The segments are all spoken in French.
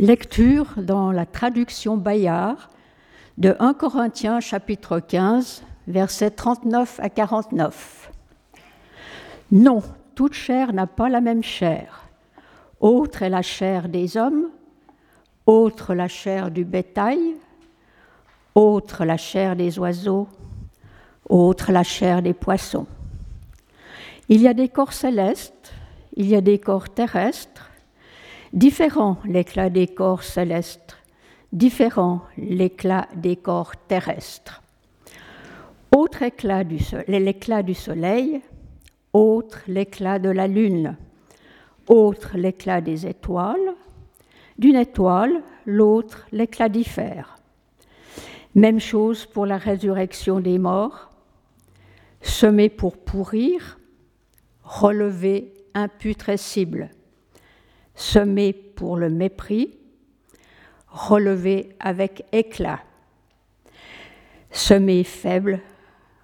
Lecture dans la traduction Bayard de 1 Corinthiens chapitre 15, versets 39 à 49. Non, toute chair n'a pas la même chair. Autre est la chair des hommes, autre la chair du bétail, autre la chair des oiseaux, autre la chair des poissons. Il y a des corps célestes, il y a des corps terrestres, différents l'éclat des corps célestes, différent l'éclat des corps terrestres. Autre éclat du l'éclat du soleil, autre l'éclat de la lune, autre l'éclat des étoiles, d'une étoile, l'autre l'éclat diffère. Même chose pour la résurrection des morts, semé pour pourrir, relevé imputrescible, semé pour le mépris, relevé avec éclat, semé faible,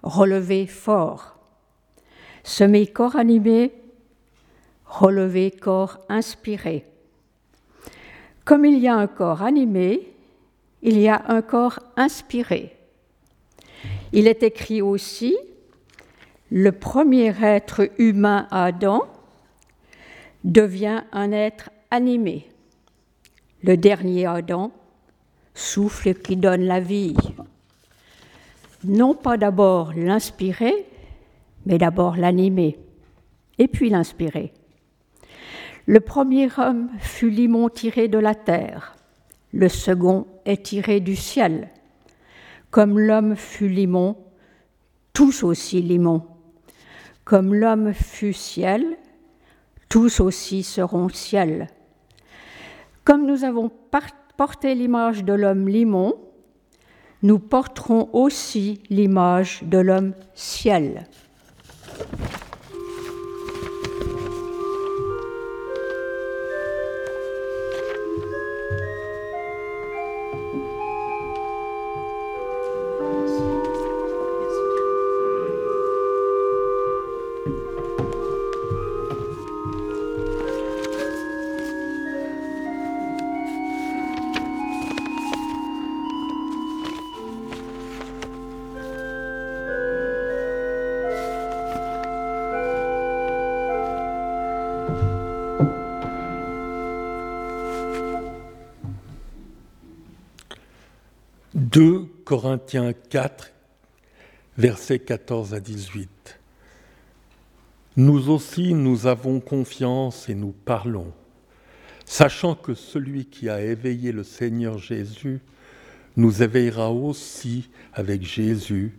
relevé fort, semé corps animé, relevé corps inspiré. Comme il y a un corps animé, il y a un corps inspiré. Il est écrit aussi, le premier être humain Adam devient un être animé. Le dernier Adam, souffle qui donne la vie. Non pas d'abord l'inspirer, mais d'abord l'animer, et puis l'inspirer. Le premier homme fut limon tiré de la terre, le second est tiré du ciel. Comme l'homme fut limon, tous aussi limon. Comme l'homme fut ciel, tous aussi seront ciel. Comme nous avons porté l'image de l'homme limon, nous porterons aussi l'image de l'homme ciel. Corinthiens 4, versets 14 à 18. Nous aussi, nous avons confiance et nous parlons, sachant que celui qui a éveillé le Seigneur Jésus nous éveillera aussi avec Jésus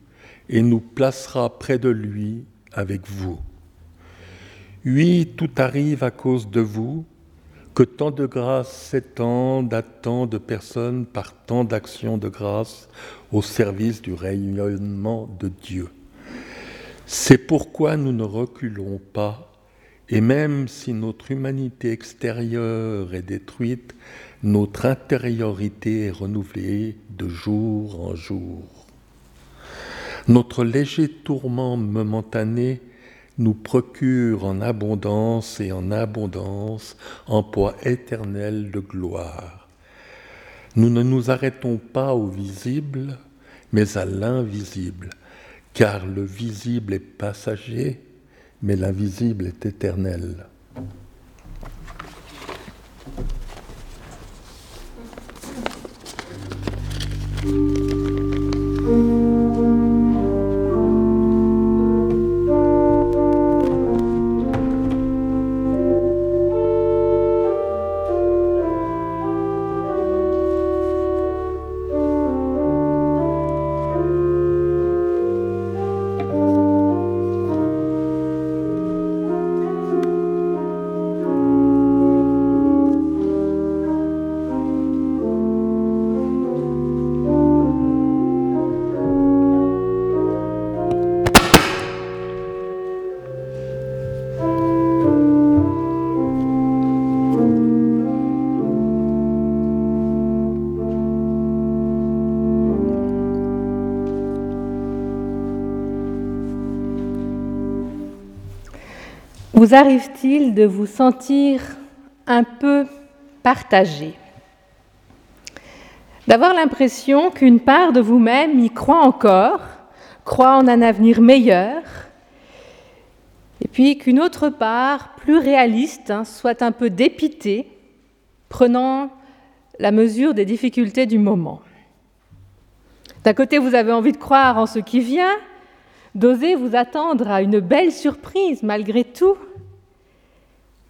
et nous placera près de lui avec vous. Oui, tout arrive à cause de vous, que tant de grâce s'étendent à tant de personnes par tant d'actions de grâce au service du rayonnement de Dieu. C'est pourquoi nous ne reculons pas, et même si notre humanité extérieure est détruite, notre intériorité est renouvelée de jour en jour. Notre léger tourment momentané nous procure en abondance et en abondance un poids éternel de gloire. Nous ne nous arrêtons pas au visible, mais à l'invisible, car le visible est passager, mais l'invisible est éternel. Vous arrive-t-il de vous sentir un peu partagé? D'avoir l'impression qu'une part de vous-même y croit encore, croit en un avenir meilleur, et puis qu'une autre part, plus réaliste, hein, soit un peu dépitée, prenant la mesure des difficultés du moment. D'un côté, vous avez envie de croire en ce qui vient, d'oser vous attendre à une belle surprise malgré tout.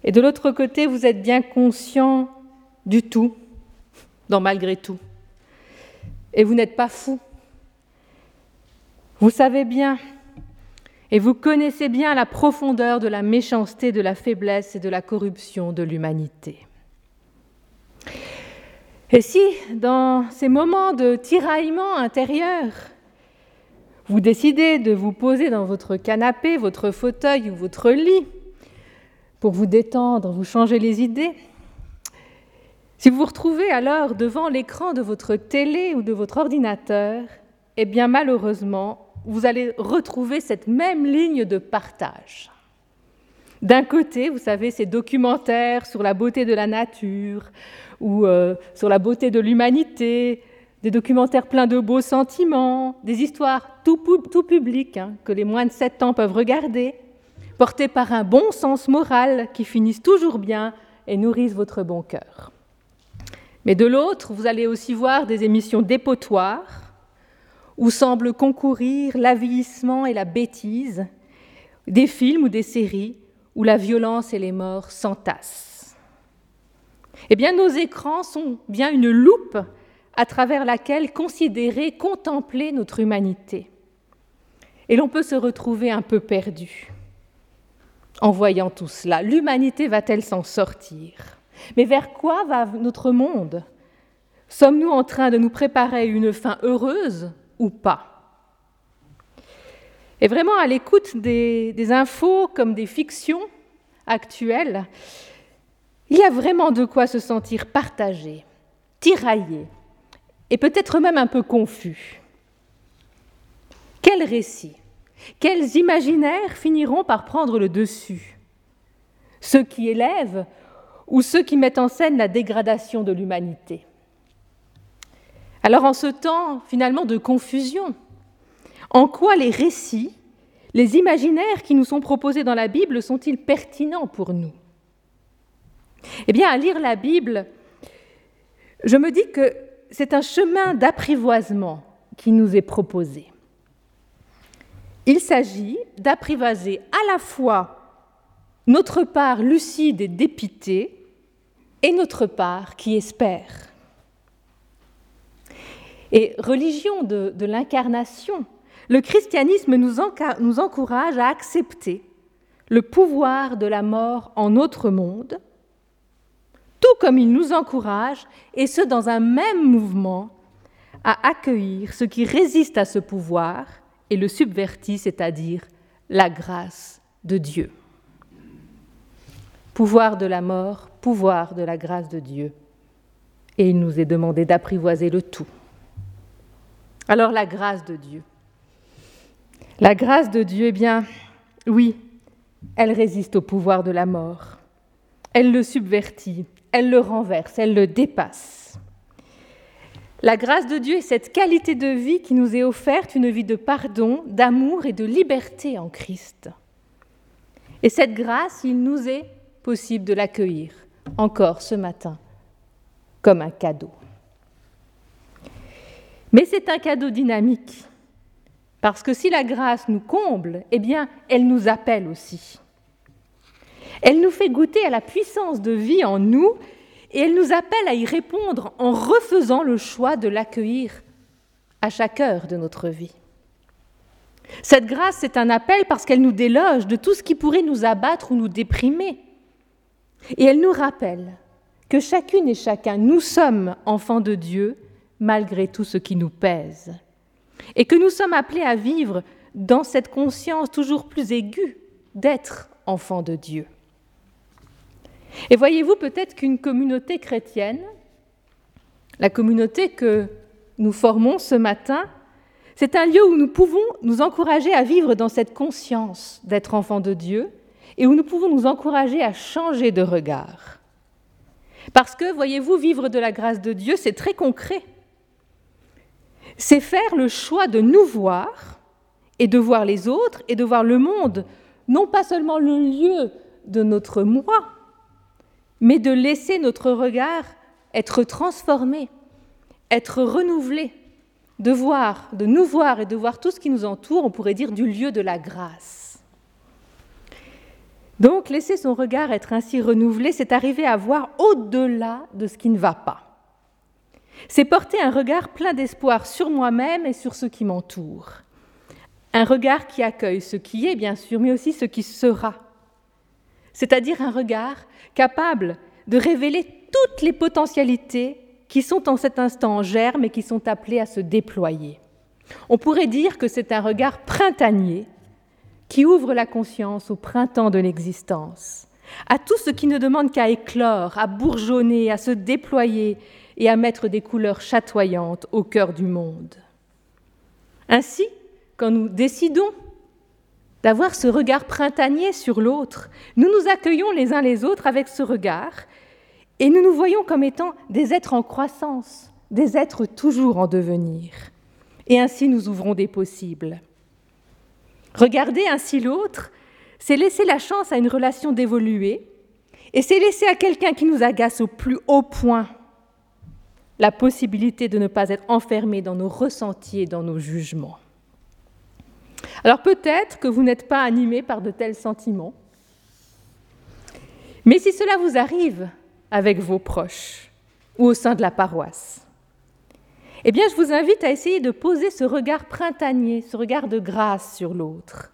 Et de l'autre côté, vous êtes bien conscient du tout, dans malgré tout. Et vous n'êtes pas fou. Vous savez bien, et vous connaissez bien la profondeur de la méchanceté, de la faiblesse et de la corruption de l'humanité. Et si, dans ces moments de tiraillement intérieur, vous décidez de vous poser dans votre canapé, votre fauteuil ou votre lit pour vous détendre, vous changer les idées, si vous vous retrouvez alors devant l'écran de votre télé ou de votre ordinateur, eh bien malheureusement, vous allez retrouver cette même ligne de partage. D'un côté, vous savez, ces documentaires sur la beauté de la nature, ou euh, sur la beauté de l'humanité, des documentaires pleins de beaux sentiments, des histoires tout, tout publiques hein, que les moins de 7 ans peuvent regarder, portés par un bon sens moral qui finissent toujours bien et nourrissent votre bon cœur. Mais de l'autre, vous allez aussi voir des émissions dépotoirs où semblent concourir l'avilissement et la bêtise, des films ou des séries où la violence et les morts s'entassent. Eh bien, nos écrans sont bien une loupe à travers laquelle considérer, contempler notre humanité. Et l'on peut se retrouver un peu perdu en voyant tout cela. L'humanité va-t-elle s'en sortir? Mais vers quoi va notre monde? Sommes-nous en train de nous préparer une fin heureuse ou pas? Et vraiment, à l'écoute des, des infos comme des fictions actuelles, il y a vraiment de quoi se sentir partagé, tiraillé et peut-être même un peu confus. Quels récits, quels imaginaires finiront par prendre le dessus? Ceux qui élèvent ou ceux qui mettent en scène la dégradation de l'humanité? Alors en ce temps finalement de confusion, en quoi les récits, les imaginaires qui nous sont proposés dans la Bible sont-ils pertinents pour nous? Eh bien, à lire la Bible, je me dis que c'est un chemin d'apprivoisement qui nous est proposé. Il s'agit d'apprivoiser à la fois notre part lucide et dépitée et notre part qui espère. Et religion de, l'incarnation, le christianisme nous, encourage à accepter le pouvoir de la mort en notre monde tout comme il nous encourage, et ce dans un même mouvement, à accueillir ce qui résiste à ce pouvoir et le subvertit, c'est-à-dire la grâce de Dieu. Pouvoir de la mort, pouvoir de la grâce de Dieu. Et il nous est demandé d'apprivoiser le tout. Alors la grâce de Dieu. La grâce de Dieu, eh bien, oui, elle résiste au pouvoir de la mort. Elle le subvertit, elle le renverse, elle le dépasse. La grâce de Dieu est cette qualité de vie qui nous est offerte, une vie de pardon, d'amour et de liberté en Christ. Et cette grâce, il nous est possible de l'accueillir encore ce matin comme un cadeau. Mais c'est un cadeau dynamique, parce que si la grâce nous comble, eh bien, elle nous appelle aussi. Elle nous fait goûter à la puissance de vie en nous et elle nous appelle à y répondre en refaisant le choix de l'accueillir à chaque heure de notre vie. Cette grâce, c'est un appel parce qu'elle nous déloge de tout ce qui pourrait nous abattre ou nous déprimer. Et elle nous rappelle que chacune et chacun, nous sommes enfants de Dieu malgré tout ce qui nous pèse. Et que nous sommes appelés à vivre dans cette conscience toujours plus aiguë d'être enfants de Dieu. Et voyez-vous peut-être qu'une communauté chrétienne, la communauté que nous formons ce matin, c'est un lieu où nous pouvons nous encourager à vivre dans cette conscience d'être enfant de Dieu et où nous pouvons nous encourager à changer de regard. Parce que, voyez-vous, vivre de la grâce de Dieu, c'est très concret. c'est faire le choix de nous voir et de voir les autres et de voir le monde, non pas seulement le lieu de notre moi, mais de laisser notre regard être transformé, être renouvelé, de voir, de nous voir et de voir tout ce qui nous entoure, on pourrait dire du lieu de la grâce. Donc laisser son regard être ainsi renouvelé, c'est arriver à voir au-delà de ce qui ne va pas. C'est porter un regard plein d'espoir sur moi-même et sur ce qui m'entoure. Un regard qui accueille ce qui est, bien sûr, mais aussi ce qui sera. C'est-à-dire un regard capable de révéler toutes les potentialités qui sont en cet instant en germe et qui sont appelées à se déployer. On pourrait dire que c'est un regard printanier qui ouvre la conscience au printemps de l'existence, à tout ce qui ne demande qu'à éclore, à bourgeonner, à se déployer et à mettre des couleurs chatoyantes au cœur du monde. Ainsi, quand nous décidons d'avoir ce regard printanier sur l'autre, nous nous accueillons les uns les autres avec ce regard et nous nous voyons comme étant des êtres en croissance, des êtres toujours en devenir. Et ainsi nous ouvrons des possibles. Regarder ainsi l'autre, c'est laisser la chance à une relation d'évoluer, et c'est laisser à quelqu'un qui nous agace au plus haut point la possibilité de ne pas être enfermé dans nos ressentis et dans nos jugements. Alors peut-être que vous n'êtes pas animé par de tels sentiments, mais si cela vous arrive avec vos proches ou au sein de la paroisse, eh bien je vous invite à essayer de poser ce regard printanier, ce regard de grâce sur l'autre,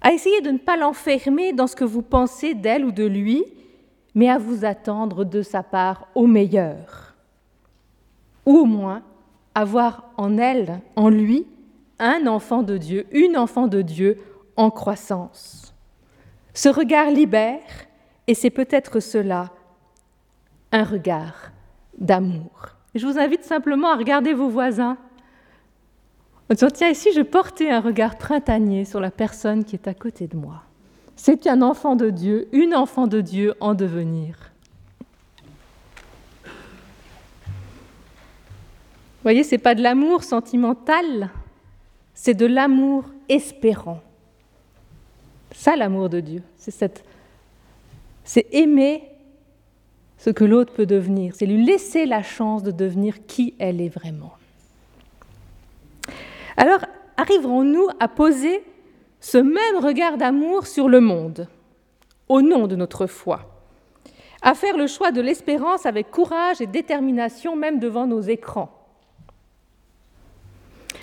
à essayer de ne pas l'enfermer dans ce que vous pensez d'elle ou de lui, mais à vous attendre de sa part au meilleur, ou au moins avoir en elle, en lui, un enfant de Dieu, une enfant de Dieu en croissance. Ce regard libère, et c'est peut-être cela, un regard d'amour. Je vous invite simplement à regarder vos voisins. En disant, tiens, ici, je portais un regard printanier sur la personne qui est à côté de moi. C'est un enfant de Dieu, une enfant de Dieu en devenir. Vous voyez, ce n'est pas de l'amour sentimental, c'est de l'amour espérant. Ça, l'amour de Dieu, c'est c'est aimer ce que l'autre peut devenir, c'est lui laisser la chance de devenir qui elle est vraiment. Alors, arriverons-nous à poser ce même regard d'amour sur le monde, au nom de notre foi, à faire le choix de l'espérance avec courage et détermination, même devant nos écrans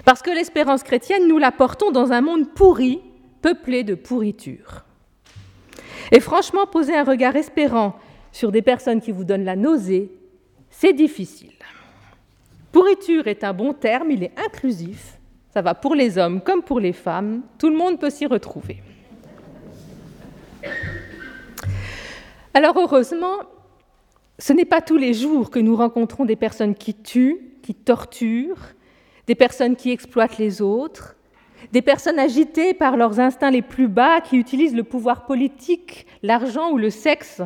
parce que l'espérance chrétienne, nous la portons dans un monde pourri, peuplé de pourriture. Et franchement, poser un regard espérant sur des personnes qui vous donnent la nausée, c'est difficile. Pourriture est un bon terme, il est inclusif, ça va pour les hommes comme pour les femmes, tout le monde peut s'y retrouver. Alors heureusement, ce n'est pas tous les jours que nous rencontrons des personnes qui tuent, qui torturent, des personnes qui exploitent les autres, des personnes agitées par leurs instincts les plus bas qui utilisent le pouvoir politique, l'argent ou le sexe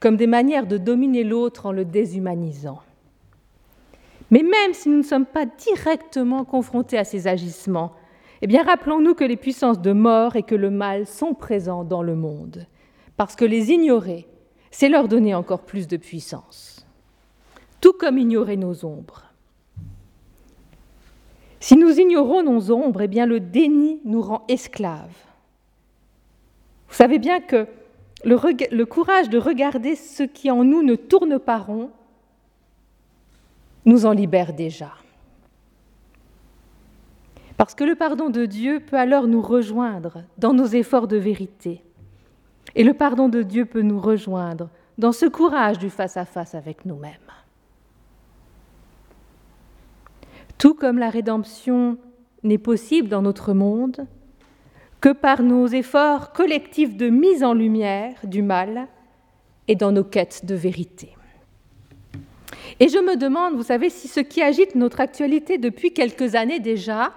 comme des manières de dominer l'autre en le déshumanisant. Mais même si nous ne sommes pas directement confrontés à ces agissements, eh bien rappelons-nous que les puissances de mort et que le mal sont présents dans le monde, parce que les ignorer, c'est leur donner encore plus de puissance, tout comme ignorer nos ombres. Si nous ignorons nos ombres, eh bien le déni nous rend esclaves. Vous savez bien que le, courage de regarder ce qui en nous ne tourne pas rond nous en libère déjà. Parce que le pardon de Dieu peut alors nous rejoindre dans nos efforts de vérité. Et le pardon de Dieu peut nous rejoindre dans ce courage du face-à-face -face avec nous-mêmes. Tout comme la rédemption n'est possible dans notre monde que par nos efforts collectifs de mise en lumière du mal et dans nos quêtes de vérité. Et je me demande, vous savez, si ce qui agite notre actualité depuis quelques années déjà,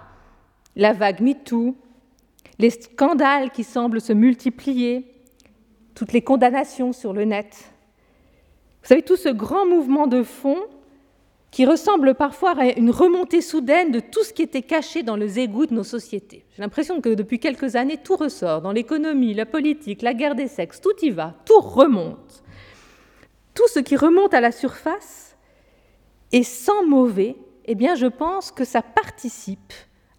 la vague MeToo, les scandales qui semblent se multiplier, toutes les condamnations sur le net, vous savez, tout ce grand mouvement de fond qui ressemble parfois à une remontée soudaine de tout ce qui était caché dans les égouts de nos sociétés. J'ai l'impression que depuis quelques années, tout ressort, dans l'économie, la politique, la guerre des sexes, tout y va, tout remonte. Tout ce qui remonte à la surface est sans mauvais, eh bien je pense que ça participe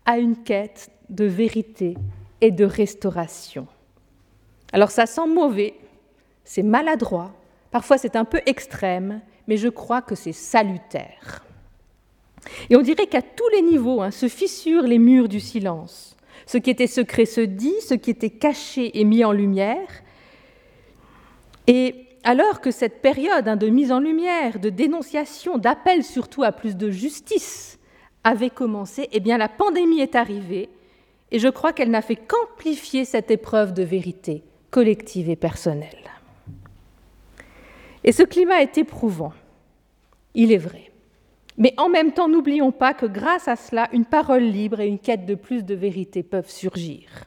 à une quête de vérité et de restauration. Alors ça sent mauvais, c'est maladroit, parfois c'est un peu extrême, mais je crois que c'est salutaire. Et on dirait qu'à tous les niveaux hein, se fissurent les murs du silence. Ce qui était secret se dit, ce qui était caché est mis en lumière. Et alors que cette période hein, de mise en lumière, de dénonciation, d'appel surtout à plus de justice avait commencé, eh bien la pandémie est arrivée et je crois qu'elle n'a fait qu'amplifier cette épreuve de vérité collective et personnelle. Et ce climat est éprouvant, il est vrai. Mais en même temps, n'oublions pas que grâce à cela, une parole libre et une quête de plus de vérité peuvent surgir.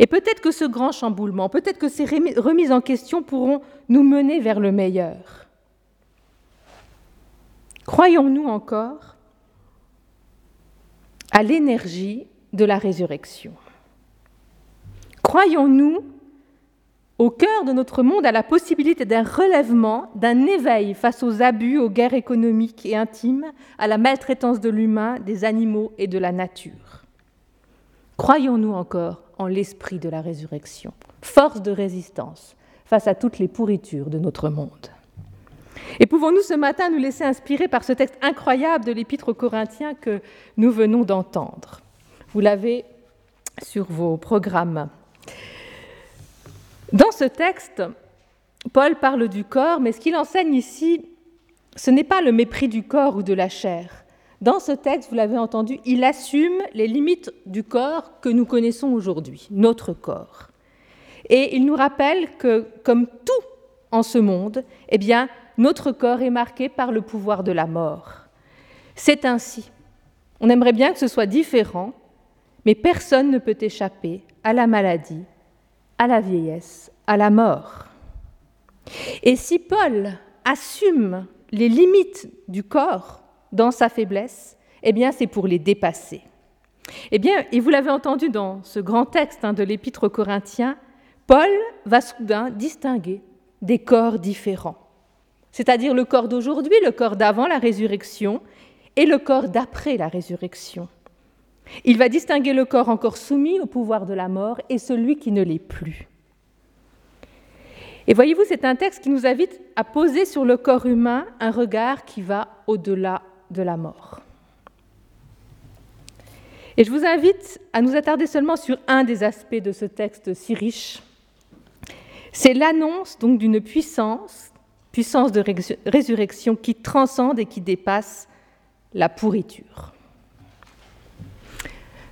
Et peut-être que ce grand chamboulement, peut-être que ces remises en question pourront nous mener vers le meilleur. Croyons-nous encore à l'énergie de la résurrection? Croyons-nous au cœur de notre monde à la possibilité d'un relèvement, d'un éveil face aux abus, aux guerres économiques et intimes, à la maltraitance de l'humain, des animaux et de la nature. Croyons-nous encore en l'esprit de la résurrection, force de résistance face à toutes les pourritures de notre monde Et pouvons-nous ce matin nous laisser inspirer par ce texte incroyable de l'Épître aux Corinthiens que nous venons d'entendre? Vous l'avez sur vos programmes. Dans ce texte, Paul parle du corps, mais ce qu'il enseigne ici, ce n'est pas le mépris du corps ou de la chair. Dans ce texte, vous l'avez entendu, il assume les limites du corps que nous connaissons aujourd'hui, notre corps. Et il nous rappelle que, comme tout en ce monde, eh bien, notre corps est marqué par le pouvoir de la mort. C'est ainsi. On aimerait bien que ce soit différent, mais personne ne peut échapper à la maladie, à la vieillesse, à la mort. Et si Paul assume les limites du corps dans sa faiblesse, eh bien c'est pour les dépasser. Eh bien, et vous l'avez entendu dans ce grand texte hein, de l'Épître aux Corinthiens, Paul va soudain distinguer des corps différents, c'est-à-dire le corps d'aujourd'hui, le corps d'avant la résurrection et le corps d'après la résurrection. Il va distinguer le corps encore soumis au pouvoir de la mort et celui qui ne l'est plus. Et voyez-vous, c'est un texte qui nous invite à poser sur le corps humain un regard qui va au-delà de la mort. Et je vous invite à nous attarder seulement sur un des aspects de ce texte si riche. C'est l'annonce donc d'une puissance, puissance de résurrection qui transcende et qui dépasse la pourriture.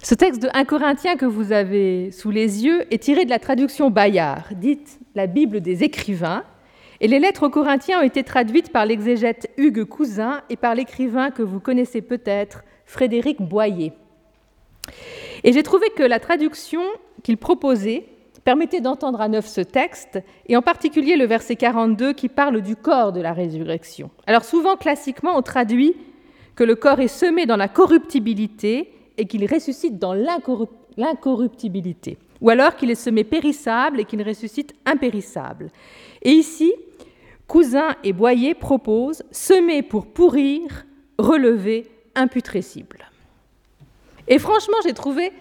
Ce texte de 1 Corinthiens que vous avez sous les yeux est tiré de la traduction Bayard, dite la Bible des écrivains, et les lettres aux Corinthiens ont été traduites par l'exégète Hugues Cousin et par l'écrivain que vous connaissez peut-être, Frédéric Boyer. Et j'ai trouvé que la traduction qu'il proposait permettait d'entendre à neuf ce texte, et en particulier le verset 42 qui parle du corps de la résurrection. Alors souvent, classiquement, on traduit que le corps est semé dans la corruptibilité et qu'il ressuscite dans l'incorruptibilité, ou alors qu'il est semé périssable et qu'il ressuscite impérissable. Et ici, Cousin et Boyer proposent semer pour pourrir, relever, imputrescible. Et franchement, j'ai trouvé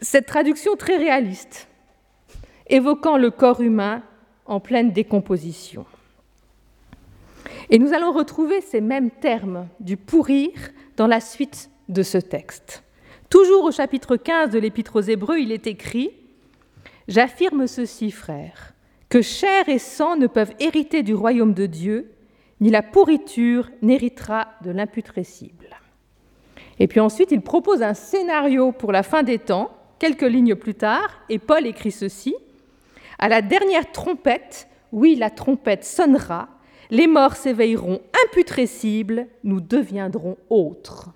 cette traduction très réaliste, évoquant le corps humain en pleine décomposition. Et nous allons retrouver ces mêmes termes du pourrir dans la suite de ce texte. Toujours au chapitre 15 de l'Épître aux Hébreux, il est écrit J'affirme ceci, frères, que chair et sang ne peuvent hériter du royaume de Dieu, ni la pourriture n'héritera de l'imputrescible. Et puis ensuite, il propose un scénario pour la fin des temps, quelques lignes plus tard, et Paul écrit ceci À la dernière trompette, oui, la trompette sonnera, les morts s'éveilleront imputrescibles, nous deviendrons autres.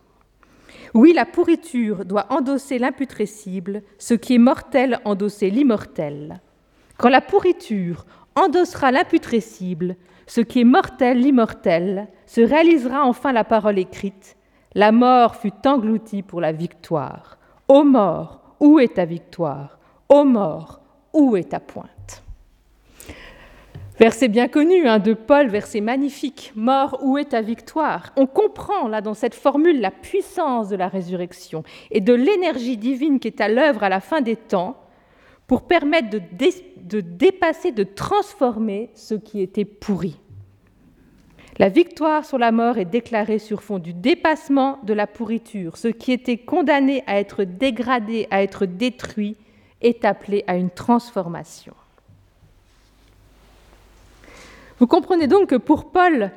Oui, la pourriture doit endosser l'imputrescible, ce qui est mortel endosser l'immortel. Quand la pourriture endossera l'imputrescible, ce qui est mortel, l'immortel, se réalisera enfin la parole écrite. La mort fut engloutie pour la victoire. Ô mort, où est ta victoire? Ô mort, où est ta pointe? Verset bien connu hein, de Paul, verset magnifique. Mort, où est ta victoire? On comprend là dans cette formule la puissance de la résurrection et de l'énergie divine qui est à l'œuvre à la fin des temps pour permettre de, de dépasser, de transformer ce qui était pourri. La victoire sur la mort est déclarée sur fond du dépassement de la pourriture. Ce qui était condamné à être dégradé, à être détruit, est appelé à une transformation. Vous comprenez donc que pour Paul,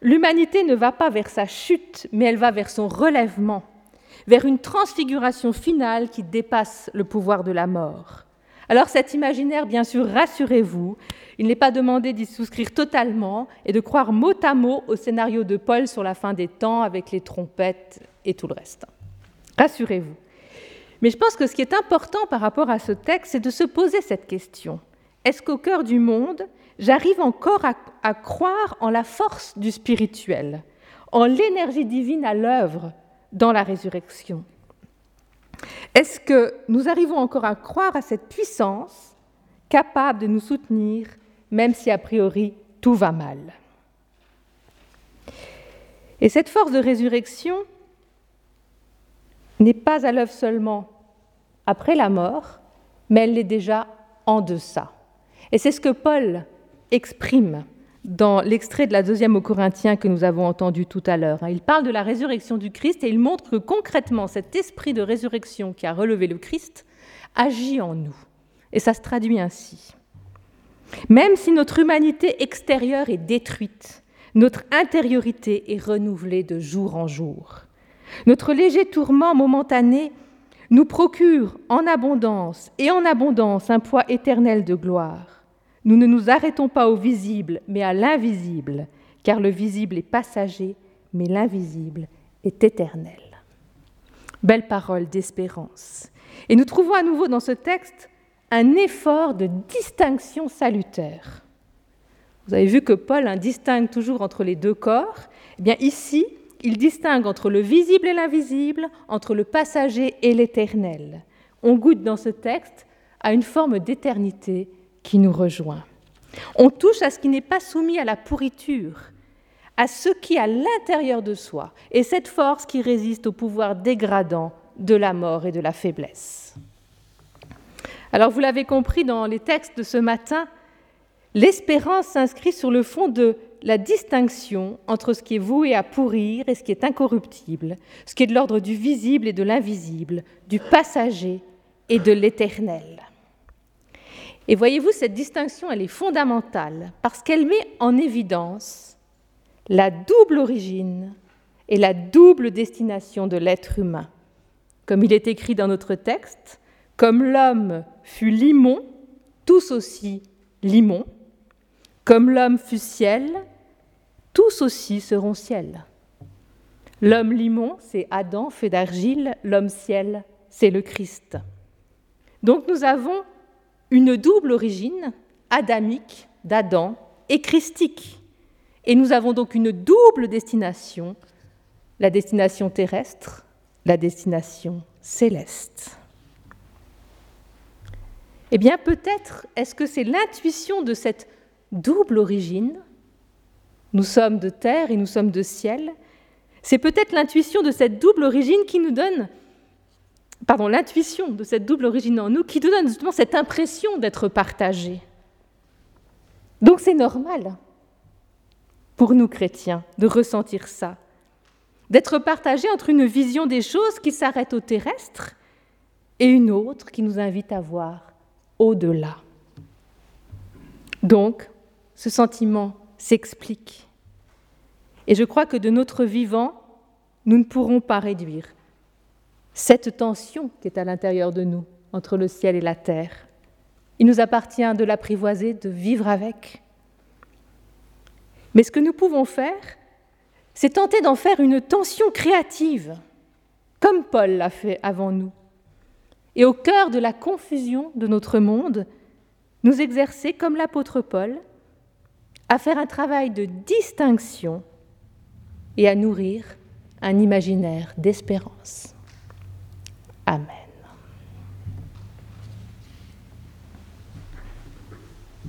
l'humanité ne va pas vers sa chute, mais elle va vers son relèvement, vers une transfiguration finale qui dépasse le pouvoir de la mort. Alors cet imaginaire, bien sûr, rassurez-vous, il n'est pas demandé d'y souscrire totalement et de croire mot à mot au scénario de Paul sur la fin des temps avec les trompettes et tout le reste. Rassurez-vous. Mais je pense que ce qui est important par rapport à ce texte, c'est de se poser cette question. Est-ce qu'au cœur du monde, j'arrive encore à, croire en la force du spirituel, en l'énergie divine à l'œuvre dans la résurrection Est-ce que nous arrivons encore à croire à cette puissance capable de nous soutenir, même si a priori tout va mal? Et cette force de résurrection n'est pas à l'œuvre seulement après la mort, mais elle l'est déjà en deçà. Et c'est ce que Paul exprime dans l'extrait de la deuxième aux Corinthiens que nous avons entendu tout à l'heure. Il parle de la résurrection du Christ et il montre que concrètement cet esprit de résurrection qui a relevé le Christ agit en nous. Et ça se traduit ainsi. Même si notre humanité extérieure est détruite, notre intériorité est renouvelée de jour en jour. Notre léger tourment momentané nous procure en abondance et en abondance un poids éternel de gloire. Nous ne nous arrêtons pas au visible, mais à l'invisible, car le visible est passager, mais l'invisible est éternel. Belle parole d'espérance. Et nous trouvons à nouveau dans ce texte un effort de distinction salutaire. Vous avez vu que Paul distingue toujours entre les deux corps. Eh bien ici, il distingue entre le visible et l'invisible, entre le passager et l'éternel. On goûte dans ce texte à une forme d'éternité qui nous rejoint. On touche à ce qui n'est pas soumis à la pourriture, à ce qui à l'intérieur de soi, et cette force qui résiste au pouvoir dégradant de la mort et de la faiblesse. Alors vous l'avez compris dans les textes de ce matin, l'espérance s'inscrit sur le fond de la distinction entre ce qui est voué à pourrir et ce qui est incorruptible, ce qui est de l'ordre du visible et de l'invisible, du passager et de l'éternel. Et voyez-vous, cette distinction, elle est fondamentale parce qu'elle met en évidence la double origine et la double destination de l'être humain. Comme il est écrit dans notre texte, comme l'homme fut limon, tous aussi limon, comme l'homme fut ciel, tous aussi seront ciel. L'homme limon, c'est Adam fait d'argile, l'homme ciel, c'est le Christ. Donc nous avons une double origine, adamique d'Adam et christique. Et nous avons donc une double destination, la destination terrestre, la destination céleste. Eh bien, peut-être est-ce que c'est l'intuition de cette double origine? Nous sommes de terre et nous sommes de ciel. C'est peut-être l'intuition de cette double origine qui nous donne pardon, l'intuition de cette double origine en nous qui nous donne justement cette impression d'être partagé. Donc c'est normal pour nous chrétiens de ressentir ça, d'être partagé entre une vision des choses qui s'arrête au terrestre et une autre qui nous invite à voir au-delà. Donc, ce sentiment s'explique. Et je crois que de notre vivant, nous ne pourrons pas réduire cette tension qui est à l'intérieur de nous entre le ciel et la terre. Il nous appartient de l'apprivoiser, de vivre avec. Mais ce que nous pouvons faire, c'est tenter d'en faire une tension créative, comme Paul l'a fait avant nous. Et au cœur de la confusion de notre monde, nous exercer, comme l'apôtre Paul, à faire un travail de distinction et à nourrir un imaginaire d'espérance. Amém.